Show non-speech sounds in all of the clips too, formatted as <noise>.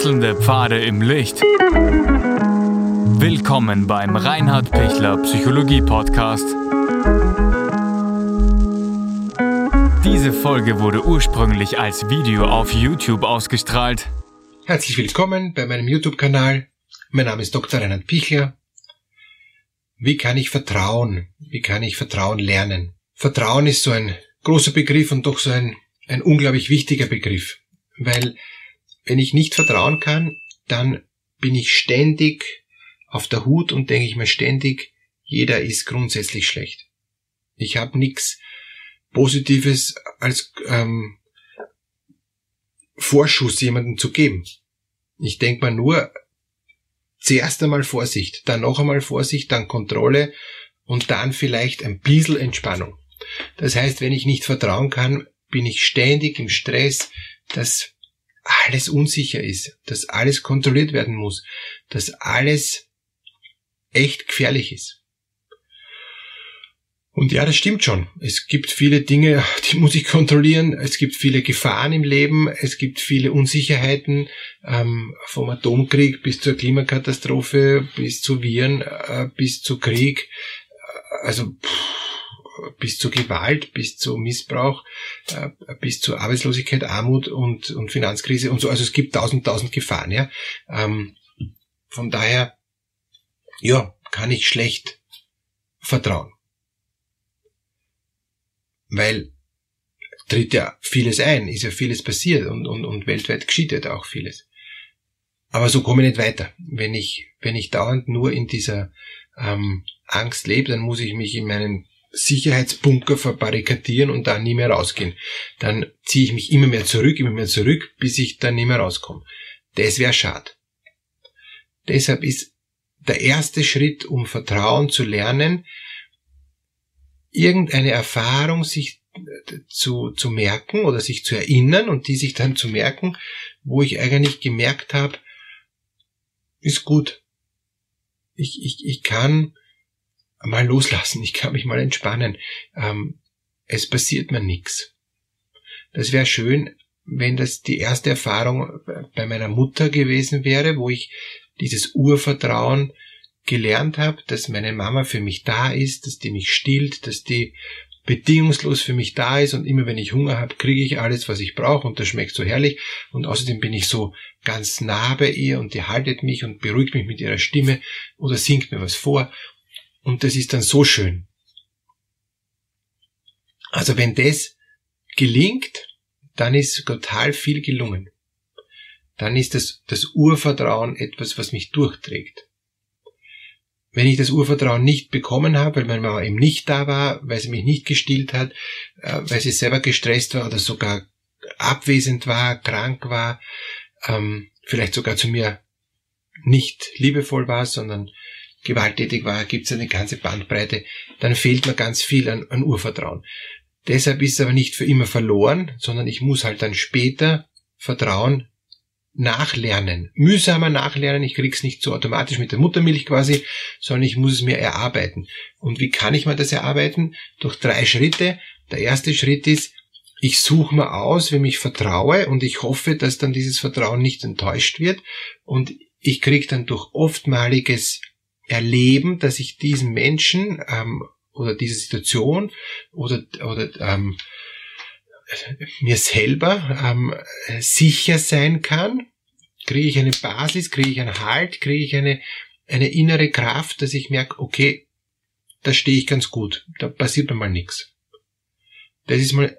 Wechselnde Pfade im Licht. Willkommen beim Reinhard Pichler Psychologie Podcast. Diese Folge wurde ursprünglich als Video auf YouTube ausgestrahlt. Herzlich willkommen bei meinem YouTube-Kanal. Mein Name ist Dr. Reinhard Pichler. Wie kann ich Vertrauen? Wie kann ich Vertrauen lernen? Vertrauen ist so ein großer Begriff und doch so ein, ein unglaublich wichtiger Begriff. Weil wenn ich nicht vertrauen kann, dann bin ich ständig auf der Hut und denke ich mir ständig, jeder ist grundsätzlich schlecht. Ich habe nichts Positives als ähm, Vorschuss jemandem zu geben. Ich denke mir nur, zuerst einmal Vorsicht, dann noch einmal Vorsicht, dann Kontrolle und dann vielleicht ein bisschen Entspannung. Das heißt, wenn ich nicht vertrauen kann, bin ich ständig im Stress, dass alles unsicher ist, dass alles kontrolliert werden muss, dass alles echt gefährlich ist. Und ja, das stimmt schon. Es gibt viele Dinge, die muss ich kontrollieren. Es gibt viele Gefahren im Leben. Es gibt viele Unsicherheiten, ähm, vom Atomkrieg bis zur Klimakatastrophe, bis zu Viren, äh, bis zu Krieg. Also pff, bis zu Gewalt, bis zu Missbrauch, äh, bis zu Arbeitslosigkeit, Armut und, und Finanzkrise und so. Also es gibt tausend, tausend Gefahren. Ja. Ähm, von daher, ja, kann ich schlecht vertrauen weil tritt ja vieles ein, ist ja vieles passiert und, und, und weltweit geschieht ja auch vieles. Aber so komme ich nicht weiter. Wenn ich, wenn ich dauernd nur in dieser ähm, Angst lebe, dann muss ich mich in meinen Sicherheitsbunker verbarrikadieren und da nie mehr rausgehen. Dann ziehe ich mich immer mehr zurück, immer mehr zurück, bis ich dann nie mehr rauskomme. Das wäre schade. Deshalb ist der erste Schritt, um Vertrauen zu lernen, irgendeine Erfahrung sich äh, zu, zu merken oder sich zu erinnern und die sich dann zu merken, wo ich eigentlich gemerkt habe, ist gut. Ich, ich, ich kann mal loslassen, ich kann mich mal entspannen. Ähm, es passiert mir nichts. Das wäre schön, wenn das die erste Erfahrung bei meiner Mutter gewesen wäre, wo ich dieses Urvertrauen gelernt habe, dass meine Mama für mich da ist, dass die mich stillt, dass die bedingungslos für mich da ist und immer wenn ich Hunger habe, kriege ich alles, was ich brauche und das schmeckt so herrlich und außerdem bin ich so ganz nah bei ihr und die haltet mich und beruhigt mich mit ihrer Stimme oder singt mir was vor und das ist dann so schön. Also wenn das gelingt, dann ist total viel gelungen. Dann ist das, das Urvertrauen etwas, was mich durchträgt wenn ich das Urvertrauen nicht bekommen habe, weil meine Mama eben nicht da war, weil sie mich nicht gestillt hat, äh, weil sie selber gestresst war oder sogar abwesend war, krank war, ähm, vielleicht sogar zu mir nicht liebevoll war, sondern gewalttätig war, gibt es eine ganze Bandbreite, dann fehlt mir ganz viel an, an Urvertrauen. Deshalb ist es aber nicht für immer verloren, sondern ich muss halt dann später Vertrauen nachlernen, mühsamer nachlernen. Ich krieg's nicht so automatisch mit der Muttermilch quasi, sondern ich muss es mir erarbeiten. Und wie kann ich mir das erarbeiten? Durch drei Schritte. Der erste Schritt ist, ich suche mir aus, wem ich vertraue und ich hoffe, dass dann dieses Vertrauen nicht enttäuscht wird und ich krieg dann durch oftmaliges Erleben, dass ich diesen Menschen ähm, oder diese Situation oder, oder ähm, mir selber ähm, sicher sein kann, kriege ich eine Basis, kriege ich einen Halt, kriege ich eine, eine innere Kraft, dass ich merke, okay, da stehe ich ganz gut, da passiert mir mal nichts. Das ist mal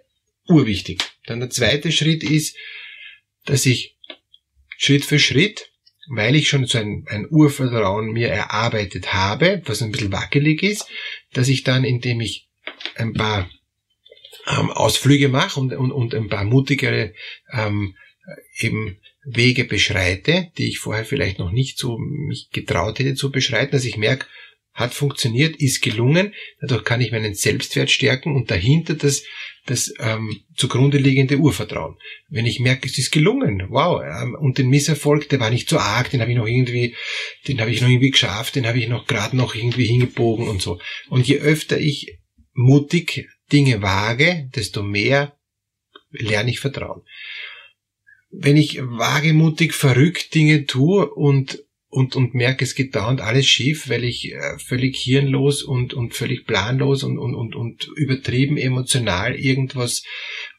urwichtig. Dann der zweite Schritt ist, dass ich Schritt für Schritt, weil ich schon so ein, ein Urvertrauen mir erarbeitet habe, was ein bisschen wackelig ist, dass ich dann, indem ich ein paar ähm, Ausflüge mache und, und, und ein paar mutigere ähm, eben Wege beschreite, die ich vorher vielleicht noch nicht so mich getraut hätte zu beschreiten, dass ich merke, hat funktioniert, ist gelungen, dadurch kann ich meinen Selbstwert stärken und dahinter das, das ähm, zugrunde liegende Urvertrauen. Wenn ich merke, es ist gelungen, wow, ähm, und den Misserfolg, der war nicht so arg, den habe ich noch irgendwie, den habe ich noch irgendwie geschafft, den habe ich noch gerade noch irgendwie hingebogen und so. Und je öfter ich mutig Dinge wage, desto mehr lerne ich Vertrauen. wenn ich wagemutig verrückt Dinge tue und und, und merke, es geht dauernd alles schief, weil ich äh, völlig hirnlos und, und völlig planlos und, und, und, und übertrieben emotional irgendwas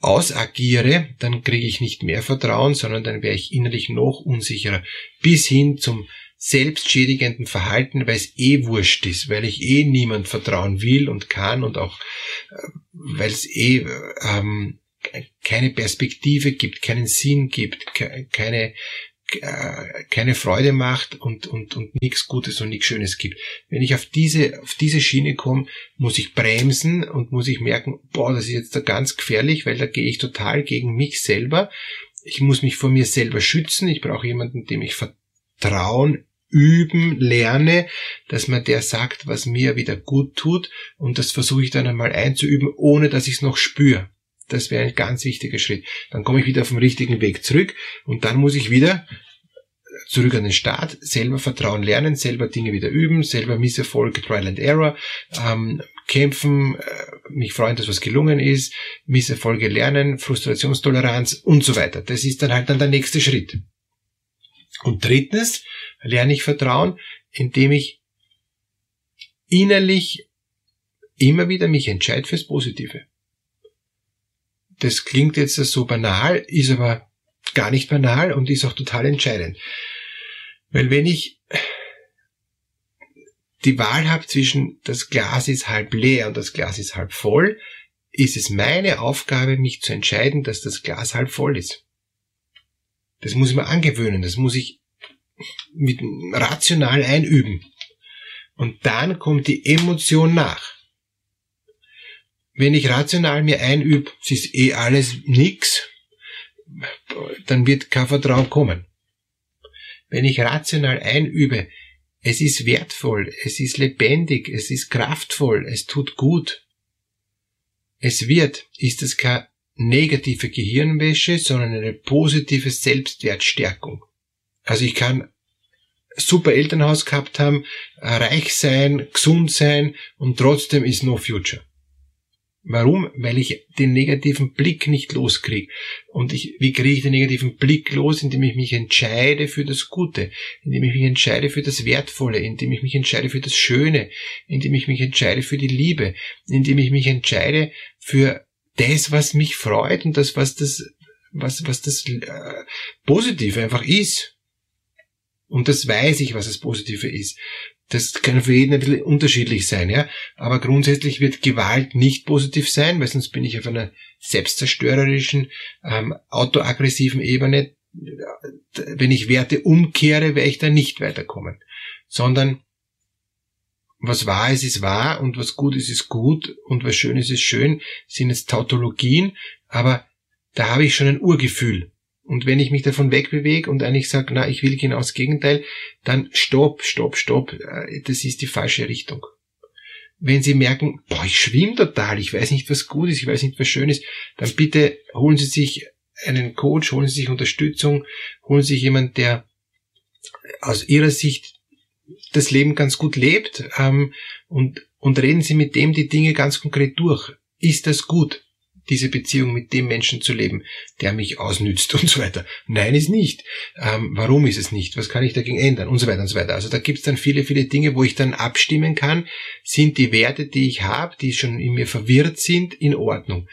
ausagiere, dann kriege ich nicht mehr Vertrauen, sondern dann wäre ich innerlich noch unsicherer. Bis hin zum selbstschädigenden Verhalten, weil es eh wurscht ist, weil ich eh niemand vertrauen will und kann und auch, äh, weil es eh ähm, keine Perspektive gibt, keinen Sinn gibt, keine, äh, keine Freude macht und, und, und nichts Gutes und nichts Schönes gibt. Wenn ich auf diese, auf diese Schiene komme, muss ich bremsen und muss ich merken, boah, das ist jetzt da ganz gefährlich, weil da gehe ich total gegen mich selber. Ich muss mich vor mir selber schützen. Ich brauche jemanden, dem ich vertrauen, üben, lerne, dass man der sagt, was mir wieder gut tut und das versuche ich dann einmal einzuüben, ohne dass ich es noch spüre. Das wäre ein ganz wichtiger Schritt. Dann komme ich wieder auf den richtigen Weg zurück und dann muss ich wieder zurück an den Start, selber Vertrauen lernen, selber Dinge wieder üben, selber Misserfolge, Trial and Error, ähm, kämpfen, äh, mich freuen, dass was gelungen ist, Misserfolge lernen, Frustrationstoleranz und so weiter. Das ist dann halt dann der nächste Schritt. Und drittens lerne ich Vertrauen, indem ich innerlich immer wieder mich entscheide fürs Positive. Das klingt jetzt so banal, ist aber gar nicht banal und ist auch total entscheidend. Weil wenn ich die Wahl habe zwischen das Glas ist halb leer und das Glas ist halb voll, ist es meine Aufgabe, mich zu entscheiden, dass das Glas halb voll ist. Das muss ich mir angewöhnen, das muss ich mit rational einüben. Und dann kommt die Emotion nach wenn ich rational mir einübe, es ist eh alles nix, dann wird kein Vertrauen kommen. Wenn ich rational einübe, es ist wertvoll, es ist lebendig, es ist kraftvoll, es tut gut. Es wird, ist es keine negative Gehirnwäsche, sondern eine positive Selbstwertstärkung. Also ich kann super Elternhaus gehabt haben, reich sein, gesund sein und trotzdem ist no future. Warum? Weil ich den negativen Blick nicht loskriege. Und ich, wie kriege ich den negativen Blick los? Indem ich mich entscheide für das Gute, indem ich mich entscheide für das Wertvolle, indem ich mich entscheide für das Schöne, indem ich mich entscheide für die Liebe, indem ich mich entscheide für das, was mich freut und das, was das, was, was das äh, Positive einfach ist. Und das weiß ich, was das Positive ist. Das kann für jeden ein bisschen unterschiedlich sein, ja. Aber grundsätzlich wird Gewalt nicht positiv sein, weil sonst bin ich auf einer selbstzerstörerischen, ähm, autoaggressiven Ebene. Wenn ich Werte umkehre, werde ich da nicht weiterkommen. Sondern was wahr ist, ist wahr und was gut ist, ist gut und was schön ist, ist schön, sind es Tautologien, aber da habe ich schon ein Urgefühl. Und wenn ich mich davon wegbewege und eigentlich sage, na, ich will genau das Gegenteil, dann stopp, stopp, stopp, äh, das ist die falsche Richtung. Wenn Sie merken, boah, ich schwimme total, ich weiß nicht, was gut ist, ich weiß nicht, was schön ist, dann bitte holen Sie sich einen Coach, holen Sie sich Unterstützung, holen Sie sich jemand, der aus Ihrer Sicht das Leben ganz gut lebt ähm, und, und reden Sie mit dem die Dinge ganz konkret durch. Ist das gut? Diese Beziehung mit dem Menschen zu leben, der mich ausnützt <laughs> und so weiter. Nein, ist nicht. Ähm, warum ist es nicht? Was kann ich dagegen ändern? Und so weiter und so weiter. Also da gibt's dann viele, viele Dinge, wo ich dann abstimmen kann, sind die Werte, die ich habe, die schon in mir verwirrt sind, in Ordnung.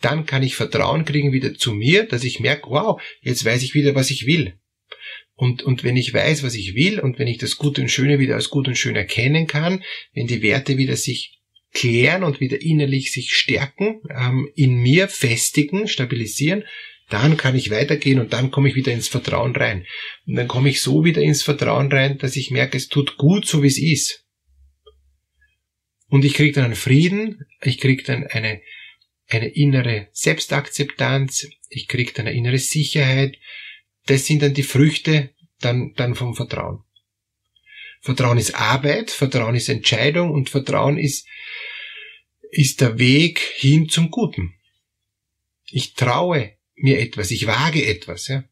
Dann kann ich Vertrauen kriegen wieder zu mir, dass ich merke, wow, jetzt weiß ich wieder, was ich will. Und, und wenn ich weiß, was ich will und wenn ich das Gute und Schöne wieder als gut und schön erkennen kann, wenn die Werte wieder sich klären und wieder innerlich sich stärken, ähm, in mir festigen, stabilisieren, dann kann ich weitergehen und dann komme ich wieder ins Vertrauen rein. Und dann komme ich so wieder ins Vertrauen rein, dass ich merke, es tut gut, so wie es ist. Und ich kriege dann einen Frieden, ich kriege dann eine, eine innere Selbstakzeptanz, ich kriege dann eine innere Sicherheit. Das sind dann die Früchte dann, dann vom Vertrauen. Vertrauen ist Arbeit, Vertrauen ist Entscheidung und Vertrauen ist ist der Weg hin zum Guten. Ich traue mir etwas, ich wage etwas, ja.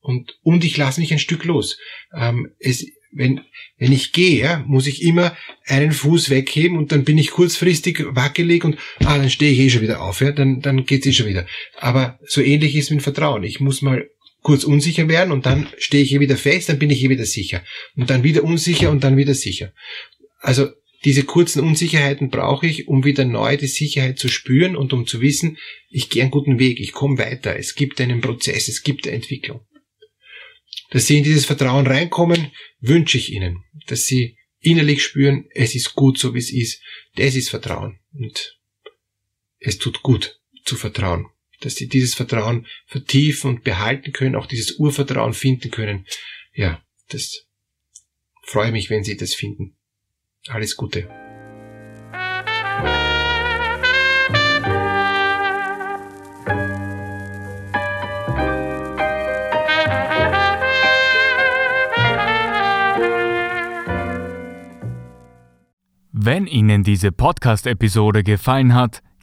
Und, und ich lasse mich ein Stück los. Ähm, es, wenn, wenn ich gehe, ja, muss ich immer einen Fuß wegheben und dann bin ich kurzfristig wackelig und ah, dann stehe ich eh schon wieder auf, ja, dann, dann geht's eh schon wieder. Aber so ähnlich ist mit Vertrauen. Ich muss mal kurz unsicher werden und dann stehe ich hier wieder fest, dann bin ich hier wieder sicher. Und dann wieder unsicher und dann wieder sicher. Also diese kurzen Unsicherheiten brauche ich, um wieder neu die Sicherheit zu spüren und um zu wissen, ich gehe einen guten Weg, ich komme weiter, es gibt einen Prozess, es gibt eine Entwicklung. Dass Sie in dieses Vertrauen reinkommen, wünsche ich Ihnen, dass Sie innerlich spüren, es ist gut so wie es ist. Das ist Vertrauen. Und es tut gut zu vertrauen. Dass Sie dieses Vertrauen vertiefen und behalten können, auch dieses Urvertrauen finden können. Ja, das freue mich, wenn Sie das finden. Alles Gute. Wenn Ihnen diese Podcast-Episode gefallen hat,